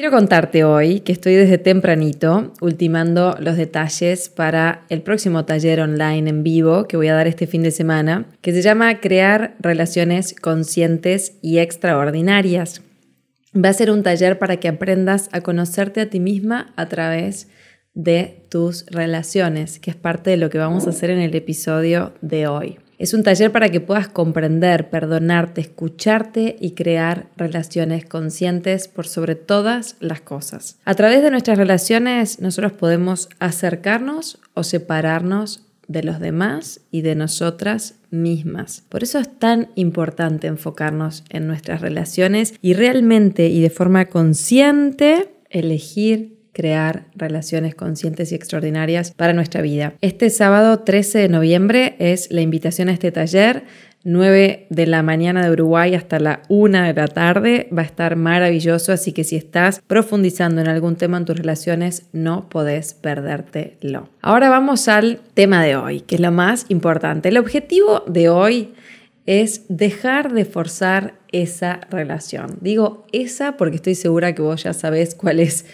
Quiero contarte hoy que estoy desde tempranito ultimando los detalles para el próximo taller online en vivo que voy a dar este fin de semana, que se llama Crear relaciones conscientes y extraordinarias. Va a ser un taller para que aprendas a conocerte a ti misma a través de tus relaciones, que es parte de lo que vamos a hacer en el episodio de hoy. Es un taller para que puedas comprender, perdonarte, escucharte y crear relaciones conscientes por sobre todas las cosas. A través de nuestras relaciones nosotros podemos acercarnos o separarnos de los demás y de nosotras mismas. Por eso es tan importante enfocarnos en nuestras relaciones y realmente y de forma consciente elegir crear relaciones conscientes y extraordinarias para nuestra vida. Este sábado 13 de noviembre es la invitación a este taller. 9 de la mañana de Uruguay hasta la 1 de la tarde. Va a estar maravilloso, así que si estás profundizando en algún tema en tus relaciones, no podés perdértelo. Ahora vamos al tema de hoy, que es lo más importante. El objetivo de hoy es dejar de forzar esa relación. Digo esa porque estoy segura que vos ya sabés cuál es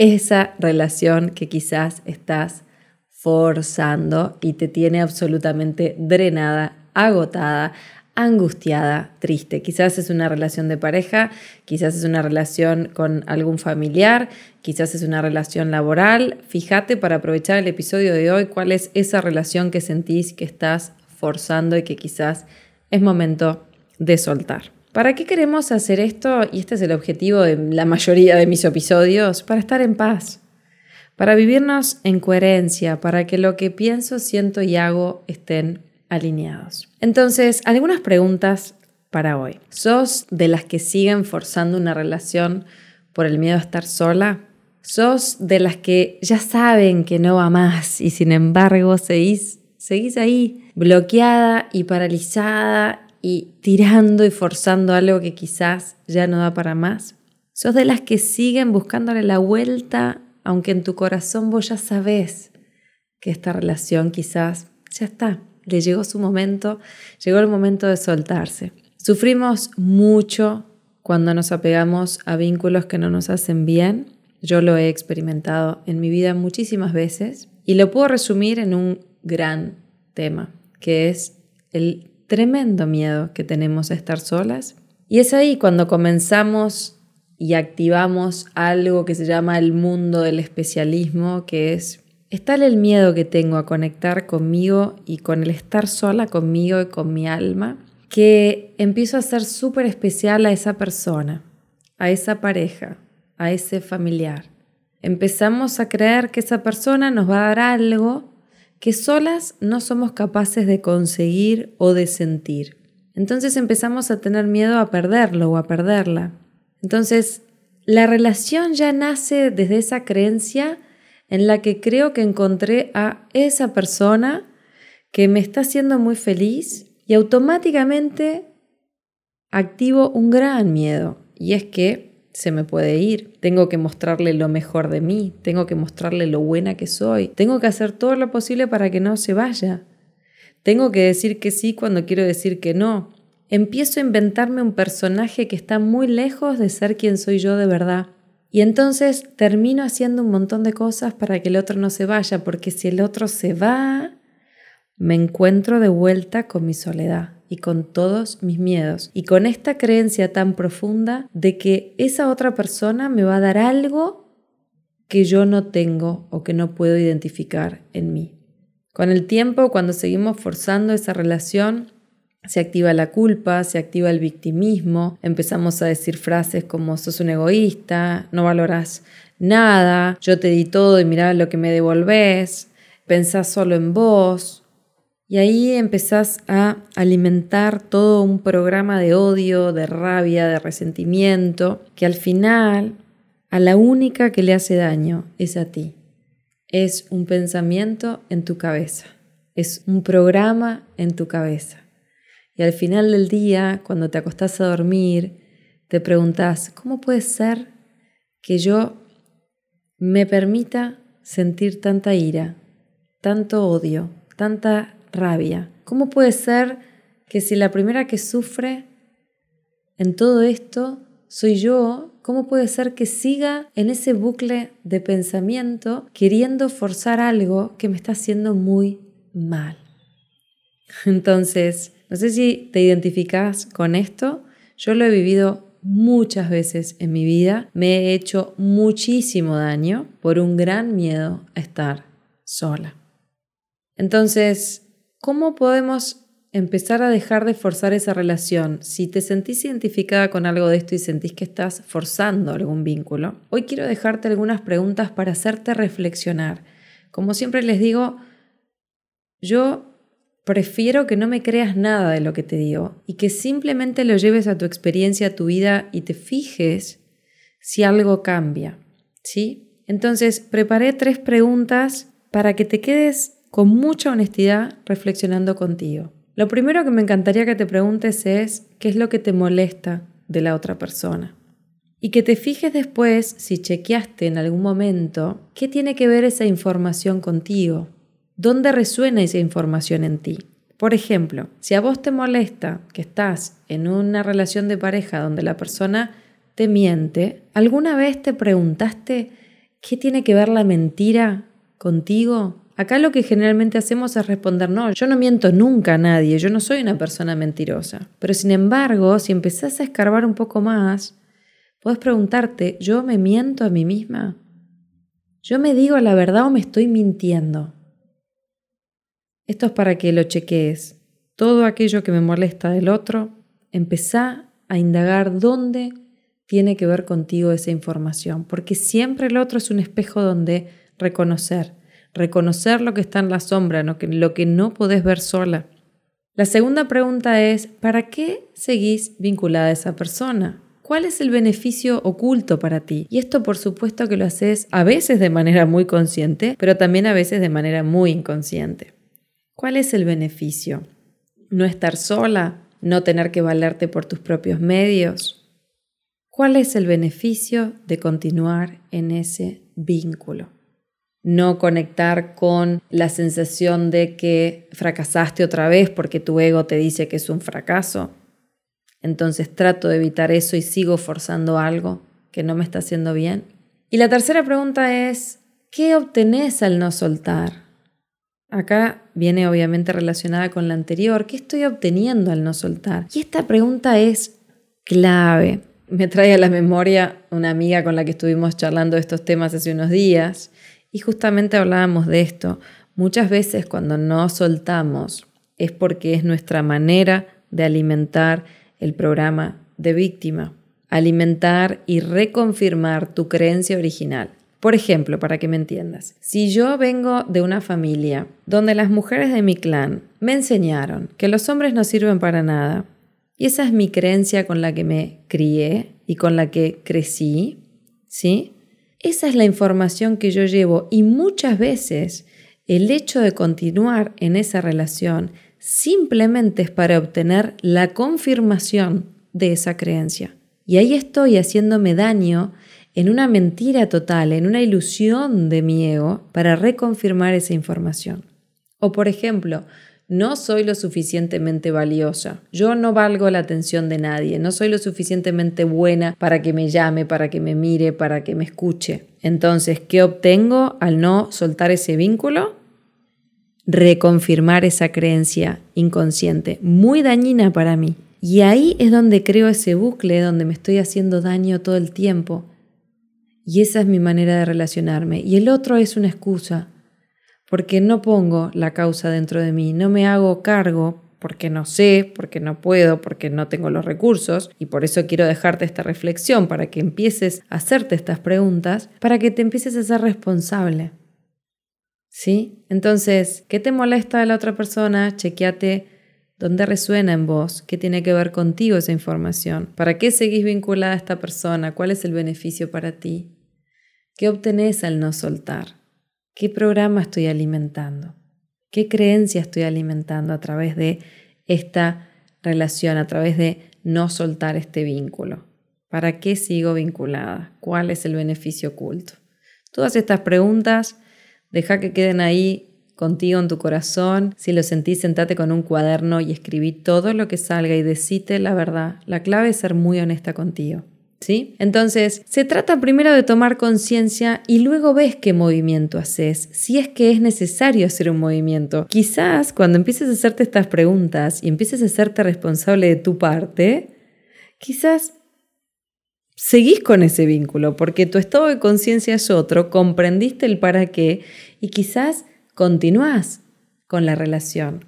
esa relación que quizás estás forzando y te tiene absolutamente drenada, agotada, angustiada, triste. Quizás es una relación de pareja, quizás es una relación con algún familiar, quizás es una relación laboral. Fíjate para aprovechar el episodio de hoy cuál es esa relación que sentís que estás forzando y que quizás es momento de soltar. ¿Para qué queremos hacer esto? Y este es el objetivo de la mayoría de mis episodios, para estar en paz, para vivirnos en coherencia, para que lo que pienso, siento y hago estén alineados. Entonces, algunas preguntas para hoy. ¿Sos de las que siguen forzando una relación por el miedo a estar sola? ¿Sos de las que ya saben que no va más y sin embargo seguís, seguís ahí bloqueada y paralizada y tirando y forzando algo que quizás ya no da para más? ¿Sos de las que siguen buscándole la vuelta, aunque en tu corazón vos ya sabés que esta relación quizás ya está, le llegó su momento, llegó el momento de soltarse? Sufrimos mucho cuando nos apegamos a vínculos que no nos hacen bien. Yo lo he experimentado en mi vida muchísimas veces y lo puedo resumir en un gran tema, que es el tremendo miedo que tenemos a estar solas. Y es ahí cuando comenzamos y activamos algo que se llama el mundo del especialismo, que es, es tal el miedo que tengo a conectar conmigo y con el estar sola conmigo y con mi alma, que empiezo a ser súper especial a esa persona, a esa pareja, a ese familiar. Empezamos a creer que esa persona nos va a dar algo que solas no somos capaces de conseguir o de sentir. Entonces empezamos a tener miedo a perderlo o a perderla. Entonces, la relación ya nace desde esa creencia en la que creo que encontré a esa persona que me está haciendo muy feliz y automáticamente activo un gran miedo. Y es que se me puede ir, tengo que mostrarle lo mejor de mí, tengo que mostrarle lo buena que soy, tengo que hacer todo lo posible para que no se vaya, tengo que decir que sí cuando quiero decir que no. Empiezo a inventarme un personaje que está muy lejos de ser quien soy yo de verdad. Y entonces termino haciendo un montón de cosas para que el otro no se vaya, porque si el otro se va, me encuentro de vuelta con mi soledad y con todos mis miedos y con esta creencia tan profunda de que esa otra persona me va a dar algo que yo no tengo o que no puedo identificar en mí. Con el tiempo, cuando seguimos forzando esa relación, se activa la culpa, se activa el victimismo, empezamos a decir frases como sos un egoísta, no valoras nada, yo te di todo y mirá lo que me devolvés, pensás solo en vos, y ahí empezás a alimentar todo un programa de odio, de rabia, de resentimiento, que al final a la única que le hace daño es a ti. es un pensamiento en tu cabeza, es un programa en tu cabeza. Y al final del día, cuando te acostás a dormir, te preguntas, ¿cómo puede ser que yo me permita sentir tanta ira, tanto odio, tanta rabia? ¿Cómo puede ser que si la primera que sufre en todo esto soy yo, ¿cómo puede ser que siga en ese bucle de pensamiento queriendo forzar algo que me está haciendo muy mal? Entonces, no sé si te identificas con esto, yo lo he vivido muchas veces en mi vida, me he hecho muchísimo daño por un gran miedo a estar sola. Entonces, ¿cómo podemos empezar a dejar de forzar esa relación. Si te sentís identificada con algo de esto y sentís que estás forzando algún vínculo, hoy quiero dejarte algunas preguntas para hacerte reflexionar. Como siempre les digo, yo prefiero que no me creas nada de lo que te digo y que simplemente lo lleves a tu experiencia, a tu vida y te fijes si algo cambia. ¿Sí? Entonces, preparé tres preguntas para que te quedes con mucha honestidad reflexionando contigo. Lo primero que me encantaría que te preguntes es qué es lo que te molesta de la otra persona. Y que te fijes después, si chequeaste en algún momento, qué tiene que ver esa información contigo. ¿Dónde resuena esa información en ti? Por ejemplo, si a vos te molesta que estás en una relación de pareja donde la persona te miente, ¿alguna vez te preguntaste qué tiene que ver la mentira contigo? Acá lo que generalmente hacemos es responder, no, yo no miento nunca a nadie, yo no soy una persona mentirosa. Pero sin embargo, si empezás a escarbar un poco más, puedes preguntarte, ¿yo me miento a mí misma? ¿Yo me digo la verdad o me estoy mintiendo? Esto es para que lo chequees. Todo aquello que me molesta del otro, empezá a indagar dónde tiene que ver contigo esa información, porque siempre el otro es un espejo donde reconocer reconocer lo que está en la sombra, lo que no podés ver sola. La segunda pregunta es, ¿para qué seguís vinculada a esa persona? ¿Cuál es el beneficio oculto para ti? Y esto por supuesto que lo haces a veces de manera muy consciente, pero también a veces de manera muy inconsciente. ¿Cuál es el beneficio? No estar sola, no tener que valerte por tus propios medios. ¿Cuál es el beneficio de continuar en ese vínculo? No conectar con la sensación de que fracasaste otra vez porque tu ego te dice que es un fracaso. Entonces trato de evitar eso y sigo forzando algo que no me está haciendo bien. Y la tercera pregunta es, ¿qué obtenés al no soltar? Acá viene obviamente relacionada con la anterior. ¿Qué estoy obteniendo al no soltar? Y esta pregunta es clave. Me trae a la memoria una amiga con la que estuvimos charlando estos temas hace unos días y justamente hablábamos de esto. Muchas veces cuando no soltamos es porque es nuestra manera de alimentar el programa de víctima. Alimentar y reconfirmar tu creencia original. Por ejemplo, para que me entiendas, si yo vengo de una familia donde las mujeres de mi clan me enseñaron que los hombres no sirven para nada, y esa es mi creencia con la que me crié y con la que crecí, ¿sí? Esa es la información que yo llevo y muchas veces el hecho de continuar en esa relación simplemente es para obtener la confirmación de esa creencia. Y ahí estoy haciéndome daño en una mentira total, en una ilusión de mi ego para reconfirmar esa información. O por ejemplo, no soy lo suficientemente valiosa, yo no valgo la atención de nadie, no soy lo suficientemente buena para que me llame, para que me mire, para que me escuche. Entonces, ¿qué obtengo al no soltar ese vínculo? Reconfirmar esa creencia inconsciente, muy dañina para mí. Y ahí es donde creo ese bucle, donde me estoy haciendo daño todo el tiempo. Y esa es mi manera de relacionarme. Y el otro es una excusa porque no pongo la causa dentro de mí, no me hago cargo porque no sé, porque no puedo, porque no tengo los recursos, y por eso quiero dejarte esta reflexión para que empieces a hacerte estas preguntas, para que te empieces a ser responsable. ¿Sí? Entonces, ¿qué te molesta de la otra persona? Chequeate dónde resuena en vos, qué tiene que ver contigo esa información, para qué seguís vinculada a esta persona, cuál es el beneficio para ti, qué obtenés al no soltar. ¿Qué programa estoy alimentando? ¿Qué creencia estoy alimentando a través de esta relación, a través de no soltar este vínculo? ¿Para qué sigo vinculada? ¿Cuál es el beneficio oculto? Todas estas preguntas, deja que queden ahí contigo en tu corazón. Si lo sentís, sentate con un cuaderno y escribí todo lo que salga y decite la verdad. La clave es ser muy honesta contigo. ¿Sí? Entonces, se trata primero de tomar conciencia y luego ves qué movimiento haces, si es que es necesario hacer un movimiento. Quizás cuando empieces a hacerte estas preguntas y empieces a hacerte responsable de tu parte, quizás seguís con ese vínculo porque tu estado de conciencia es otro, comprendiste el para qué y quizás continuás con la relación.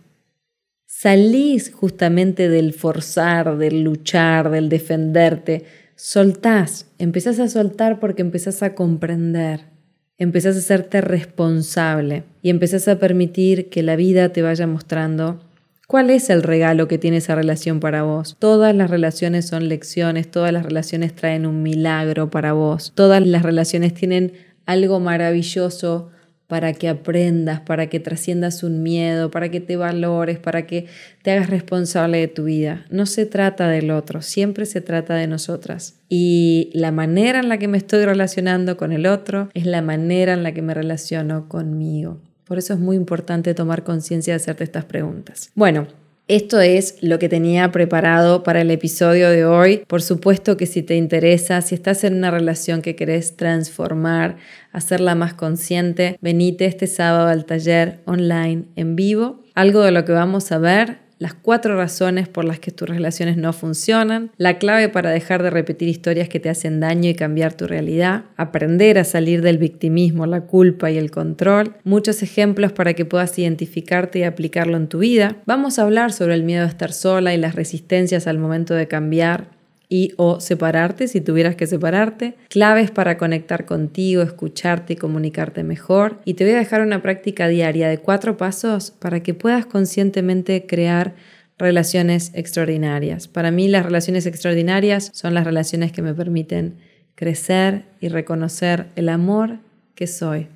Salís justamente del forzar, del luchar, del defenderte. Soltás, empezás a soltar porque empezás a comprender, empezás a hacerte responsable y empezás a permitir que la vida te vaya mostrando ¿Cuál es el regalo que tiene esa relación para vos? Todas las relaciones son lecciones, todas las relaciones traen un milagro para vos, todas las relaciones tienen algo maravilloso para que aprendas, para que trasciendas un miedo, para que te valores, para que te hagas responsable de tu vida. No se trata del otro, siempre se trata de nosotras. Y la manera en la que me estoy relacionando con el otro es la manera en la que me relaciono conmigo. Por eso es muy importante tomar conciencia de hacerte estas preguntas. Bueno, esto es lo que tenía preparado para el episodio de hoy. Por supuesto que si te interesa, si estás en una relación que querés transformar, hacerla más consciente, venite este sábado al taller online en vivo. Algo de lo que vamos a ver las cuatro razones por las que tus relaciones no funcionan, la clave para dejar de repetir historias que te hacen daño y cambiar tu realidad, aprender a salir del victimismo, la culpa y el control, muchos ejemplos para que puedas identificarte y aplicarlo en tu vida. Vamos a hablar sobre el miedo a estar sola y las resistencias al momento de cambiar y o separarte si tuvieras que separarte, claves para conectar contigo, escucharte y comunicarte mejor. Y te voy a dejar una práctica diaria de cuatro pasos para que puedas conscientemente crear relaciones extraordinarias. Para mí las relaciones extraordinarias son las relaciones que me permiten crecer y reconocer el amor que soy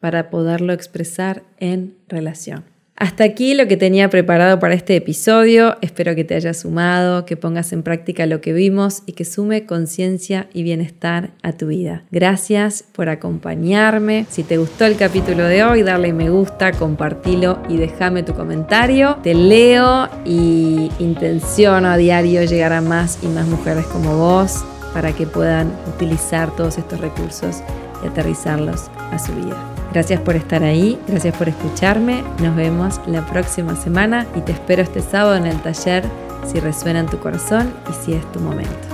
para poderlo expresar en relación. Hasta aquí lo que tenía preparado para este episodio. Espero que te haya sumado, que pongas en práctica lo que vimos y que sume conciencia y bienestar a tu vida. Gracias por acompañarme. Si te gustó el capítulo de hoy, darle me gusta, compartilo y déjame tu comentario. Te leo y intenciono a diario llegar a más y más mujeres como vos para que puedan utilizar todos estos recursos y aterrizarlos a su vida. Gracias por estar ahí, gracias por escucharme. Nos vemos la próxima semana y te espero este sábado en el taller si resuena en tu corazón y si es tu momento.